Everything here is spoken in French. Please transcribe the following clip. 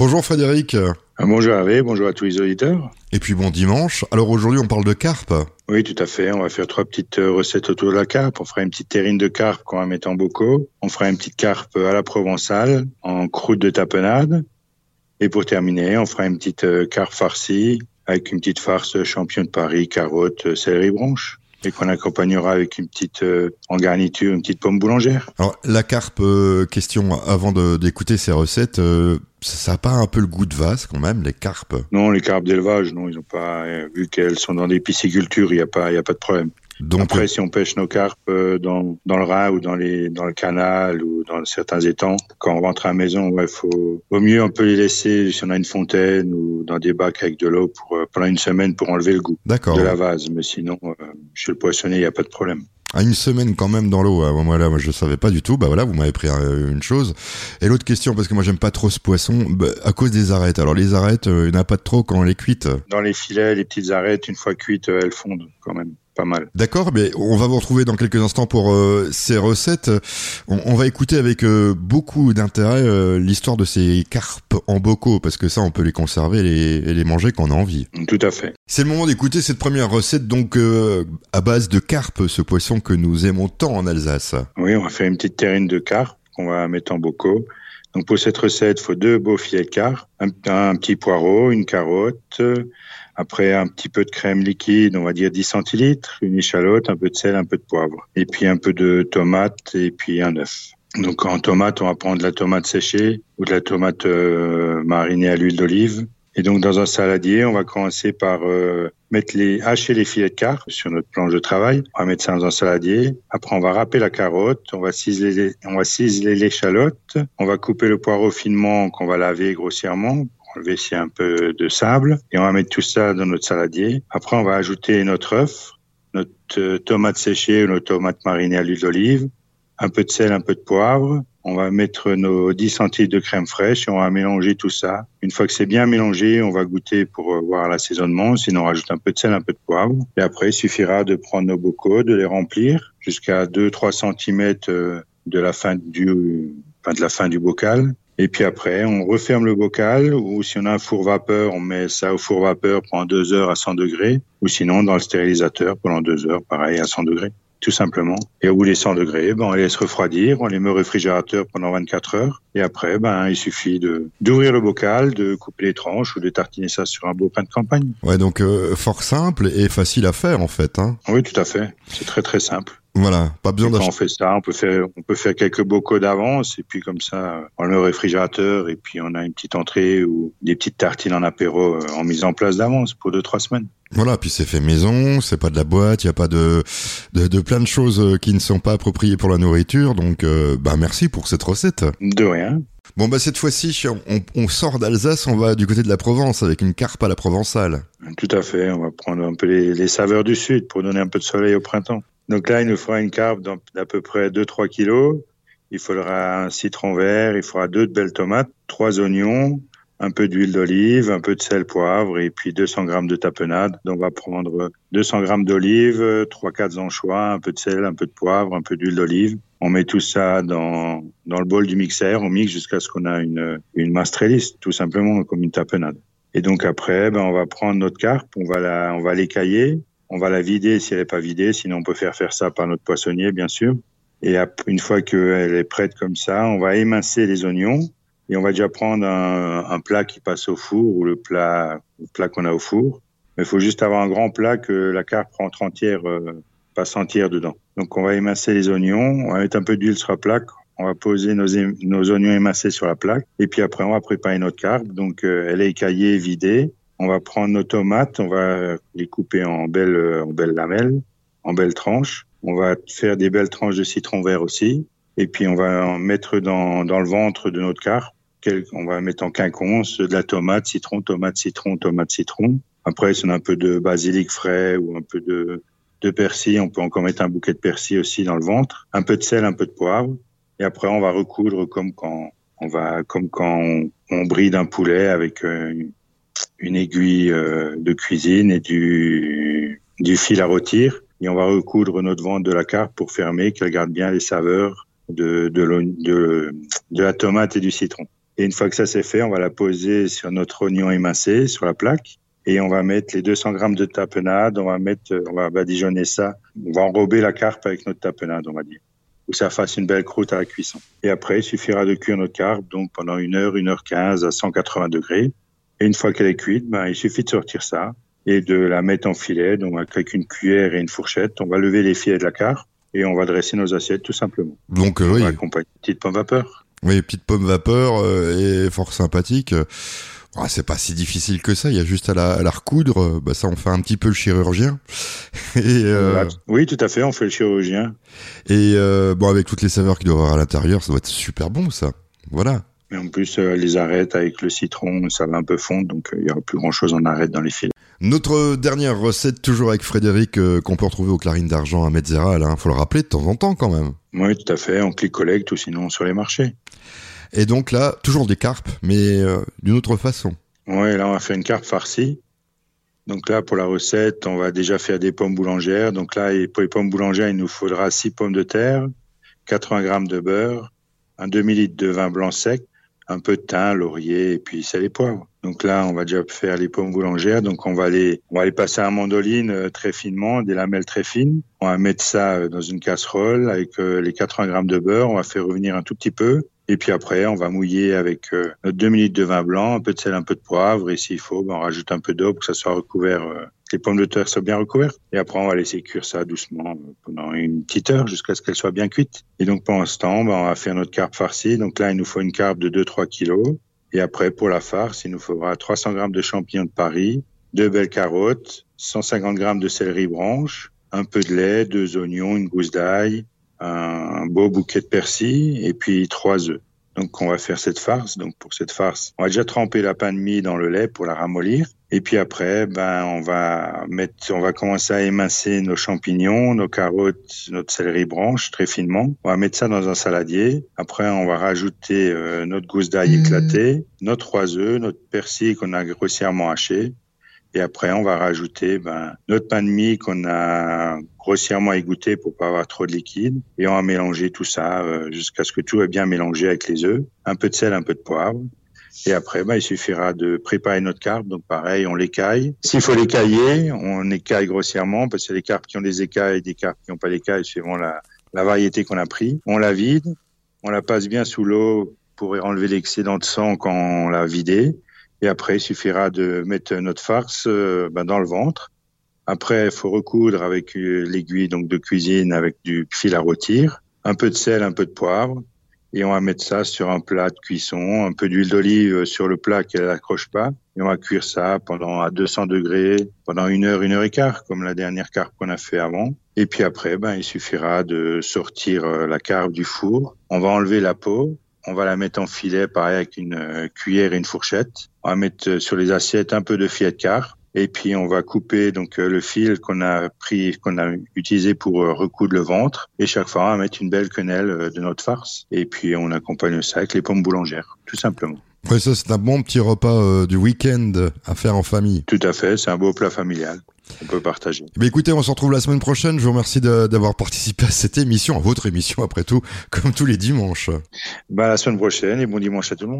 Bonjour Frédéric. Ah, bonjour Hervé, bonjour à tous les auditeurs. Et puis bon dimanche. Alors aujourd'hui on parle de carpe. Oui, tout à fait. On va faire trois petites euh, recettes autour de la carpe. On fera une petite terrine de carpe qu'on va mettre en bocaux. On fera une petite carpe à la provençale en croûte de tapenade. Et pour terminer, on fera une petite euh, carpe farcie avec une petite farce champion de Paris, carottes, céleri branche et qu'on accompagnera avec une petite euh, en garniture une petite pomme boulangère. Alors la carpe, euh, question avant d'écouter ces recettes, euh, ça n'a pas un peu le goût de vase quand même les carpes? Non, les carpes d'élevage, non, ils ont pas vu qu'elles sont dans des piscicultures, il y a pas il a pas de problème. Donc, Après, si on pêche nos carpes dans, dans le Rhin ou dans, les, dans le canal ou dans certains étangs, quand on rentre à la maison, ouais, faut, vaut mieux un peu les laisser si on a une fontaine ou dans des bacs avec de l'eau pour, pendant une semaine pour enlever le goût de la vase. Mais sinon, euh, chez le poissonnier, il n'y a pas de problème. À une semaine quand même dans l'eau. Moi là, moi je savais pas du tout. Bah voilà, vous m'avez pris une chose. Et l'autre question, parce que moi j'aime pas trop ce poisson, bah, à cause des arêtes. Alors les arêtes, il n'y en a pas de trop quand on les cuite. Dans les filets, les petites arêtes, une fois cuites, elles fondent quand même mal. D'accord, mais on va vous retrouver dans quelques instants pour euh, ces recettes. On, va écouter avec euh, beaucoup d'intérêt euh, l'histoire de ces carpes en bocaux, parce que ça, on peut les conserver et les, manger quand on a envie. Tout à fait. C'est le moment d'écouter cette première recette, donc à base de carpe, ce poisson que nous aimons tant en Alsace. Oui, on va faire une petite terrine de carpe qu'on va mettre en bocaux. Donc pour cette recette, il faut deux beaux filets de carpe, un, un petit poireau, une carotte, après, un petit peu de crème liquide, on va dire 10 centilitres, une échalote, un peu de sel, un peu de poivre. Et puis un peu de tomate et puis un œuf. Donc en tomate, on va prendre de la tomate séchée ou de la tomate euh, marinée à l'huile d'olive. Et donc dans un saladier, on va commencer par euh, mettre les hacher les filets de carpe sur notre planche de travail. On va mettre ça dans un saladier. Après, on va râper la carotte, on va ciseler, on va ciseler l'échalote, on va couper le poireau finement qu'on va laver grossièrement enlever ici un peu de sable et on va mettre tout ça dans notre saladier. Après, on va ajouter notre œuf, notre euh, tomate séchée ou notre tomate marinée à l'huile d'olive, un peu de sel, un peu de poivre. On va mettre nos 10 centilitres de crème fraîche et on va mélanger tout ça. Une fois que c'est bien mélangé, on va goûter pour euh, voir l'assaisonnement. Sinon, on rajoute un peu de sel, un peu de poivre. Et après, il suffira de prendre nos bocaux, de les remplir jusqu'à 2-3 cm euh, de la fin du, enfin de la fin du bocal. Et puis après, on referme le bocal ou si on a un four vapeur, on met ça au four vapeur pendant deux heures à 100 degrés ou sinon dans le stérilisateur pendant deux heures, pareil, à 100 degrés tout simplement. Et au bout des 100 degrés, ben, on les laisse refroidir, on les met au réfrigérateur pendant 24 heures. Et après, ben, il suffit de d'ouvrir le bocal, de couper les tranches ou de tartiner ça sur un beau pain de campagne. Ouais, donc euh, fort simple et facile à faire en fait. Hein. Oui, tout à fait. C'est très très simple. Voilà, pas besoin d'acheter. On fait ça, on peut faire, on peut faire quelques bocaux d'avance et puis comme ça, on le réfrigérateur et puis on a une petite entrée ou des petites tartines en apéro euh, en mise en place d'avance pour deux trois semaines. Voilà, puis c'est fait maison, c'est pas de la boîte, il y a pas de, de, de plein de choses euh, qui ne sont pas appropriées pour la nourriture. Donc, euh, bah merci pour cette recette. De rien. Bon bah cette fois-ci, on, on sort d'Alsace, on va du côté de la Provence avec une carpe à la provençale. Tout à fait, on va prendre un peu les, les saveurs du sud pour donner un peu de soleil au printemps. Donc là, il nous faudra une carpe d'à peu près 2-3 kilos. Il faudra un citron vert, il faudra deux belles tomates, trois oignons, un peu d'huile d'olive, un peu de sel, poivre et puis 200 grammes de tapenade. Donc on va prendre 200 grammes d'olive, 3-4 anchois, un peu de sel, un peu de poivre, un peu d'huile d'olive. On met tout ça dans, dans le bol du mixeur, on mixe jusqu'à ce qu'on a une, une masse très lisse, tout simplement comme une tapenade. Et donc après, ben, on va prendre notre carpe, on va la, on va l'écailler, on va la vider si elle n'est pas vidée, sinon on peut faire faire ça par notre poissonnier, bien sûr. Et une fois qu'elle est prête comme ça, on va émincer les oignons et on va déjà prendre un, plat qui passe au four ou le plat, plat qu'on a au four. Mais il faut juste avoir un grand plat que la carpe rentre entière, euh, passe entière dedans. Donc on va émincer les oignons, on va mettre un peu d'huile sur la plaque, on va poser nos, nos, oignons émincés sur la plaque et puis après on va préparer notre carpe. Donc euh, elle est écaillée, vidée. On va prendre nos tomates, on va les couper en belles, en belles lamelles, en belles tranches. On va faire des belles tranches de citron vert aussi. Et puis on va en mettre dans, dans le ventre de notre carpe on va mettre en quinconce de la tomate, citron, tomate, citron, tomate, citron. Après, si on a un peu de basilic frais ou un peu de, de persil, on peut encore mettre un bouquet de persil aussi dans le ventre. Un peu de sel, un peu de poivre. Et après, on va recoudre comme quand on va, comme quand on, bride un poulet avec euh, une aiguille euh, de cuisine et du, fil à rôtir. Et on va recoudre notre ventre de la carpe pour fermer, qu'elle garde bien les saveurs de, de la tomate et du citron. Et une fois que ça c'est fait, on va la poser sur notre oignon émincé, sur la plaque. Et on va mettre les 200 grammes de tapenade, on va mettre, on va badigeonner ça. On va enrober la carpe avec notre tapenade, on va dire. Pour que ça fasse une belle croûte à la cuisson. Et après, il suffira de cuire notre carpe, donc pendant une heure, une heure quinze à 180 degrés. Et une fois qu'elle est cuite, ben, il suffit de sortir ça et de la mettre en filet. Donc, avec une cuillère et une fourchette, on va lever les filets de la carpe et on va dresser nos assiettes tout simplement. Donc, euh, oui. accompagner une petite pomme vapeur. Oui, petite pomme vapeur euh, et fort sympathique. Ouais, c'est pas si difficile que ça. Il y a juste à la, à la recoudre. Bah, ça, on fait un petit peu le chirurgien. et euh, Oui, tout à fait, on fait le chirurgien. et euh, bon, avec toutes les saveurs qu'il doit y avoir à l'intérieur, ça doit être super bon, ça. Voilà. Et en plus, euh, les arêtes avec le citron, ça va un peu fondre, donc euh, il y aura plus grand chose en arête dans les filets. Notre dernière recette, toujours avec Frédéric, euh, qu'on peut retrouver aux Clarines d'Argent à Metzeral. Hein. Faut le rappeler de temps en temps, quand même. Oui, tout à fait, on clique collecte ou sinon sur les marchés. Et donc là, toujours des carpes, mais euh, d'une autre façon. Ouais, là, on va faire une carpe farcie. Donc là, pour la recette, on va déjà faire des pommes boulangères. Donc là, pour les pommes boulangères, il nous faudra 6 pommes de terre, 80 grammes de beurre, un demi-litre de vin blanc sec, un peu de thym, laurier et puis sel et poivre. Donc là, on va déjà faire les pommes boulangères. Donc on va les, on va passer à mandoline euh, très finement, des lamelles très fines. On va mettre ça euh, dans une casserole avec euh, les 80 grammes de beurre. On va faire revenir un tout petit peu. Et puis après, on va mouiller avec notre 2 minutes de vin blanc, un peu de sel, un peu de poivre. Et s'il faut, ben, on rajoute un peu d'eau pour que ça soit recouvert, les pommes de terre soient bien recouvertes. Et après, on va laisser cuire ça doucement euh, pendant une petite heure jusqu'à ce qu'elle soit bien cuite. Et donc pendant ce temps, ben, on va faire notre carpe farcie. Donc là, il nous faut une carpe de 2-3 kilos. Et après, pour la farce, il nous faudra 300 grammes de champignons de Paris, deux belles carottes, 150 grammes de céleri branche, un peu de lait, deux oignons, une gousse d'ail, un beau bouquet de persil et puis trois œufs. Donc on va faire cette farce. Donc pour cette farce, on va déjà tremper la pain de mie dans le lait pour la ramollir. Et puis après, ben on va mettre, on va commencer à émincer nos champignons, nos carottes, notre céleri branche très finement. On va mettre ça dans un saladier. Après, on va rajouter euh, notre gousse d'ail éclatée, nos trois œufs, notre persil qu'on a grossièrement haché. Et après, on va rajouter ben, notre pain de mie qu'on a grossièrement égoutté pour pas avoir trop de liquide. Et on va mélanger tout ça euh, jusqu'à ce que tout est bien mélangé avec les œufs. Un peu de sel, un peu de poivre. Et après, ben, il suffira de préparer notre carpe. Donc pareil, on l'écaille. S'il faut l'écailler, on écaille grossièrement parce qu'il y a des carpes qui ont des écailles et des carpes qui n'ont pas d'écailles suivant la, la variété qu'on a pris. On la vide, on la passe bien sous l'eau pour enlever l'excédent de sang quand on l'a vidée. Et après, il suffira de mettre notre farce euh, ben, dans le ventre. Après, il faut recoudre avec euh, l'aiguille donc de cuisine avec du fil à rôtir, un peu de sel, un peu de poivre, et on va mettre ça sur un plat de cuisson, un peu d'huile d'olive sur le plat qu'elle n'accroche pas, et on va cuire ça pendant à 200 degrés pendant une heure, une heure et quart, comme la dernière carpe qu'on a fait avant. Et puis après, ben il suffira de sortir euh, la carpe du four. On va enlever la peau, on va la mettre en filet, pareil avec une euh, cuillère et une fourchette. On va mettre sur les assiettes un peu de filet de carpe. Et puis on va couper donc euh, le fil qu'on a pris, qu'on a utilisé pour euh, recoudre le ventre. Et chaque fois, on va mettre une belle quenelle euh, de notre farce. Et puis on accompagne ça avec les pommes boulangères, tout simplement. Ouais, ça, c'est un bon petit repas euh, du week-end à faire en famille. Tout à fait, c'est un beau plat familial. On peut partager. Mais écoutez, on se retrouve la semaine prochaine. Je vous remercie d'avoir participé à cette émission, à votre émission après tout, comme tous les dimanches. Ben, à la semaine prochaine et bon dimanche à tout le monde.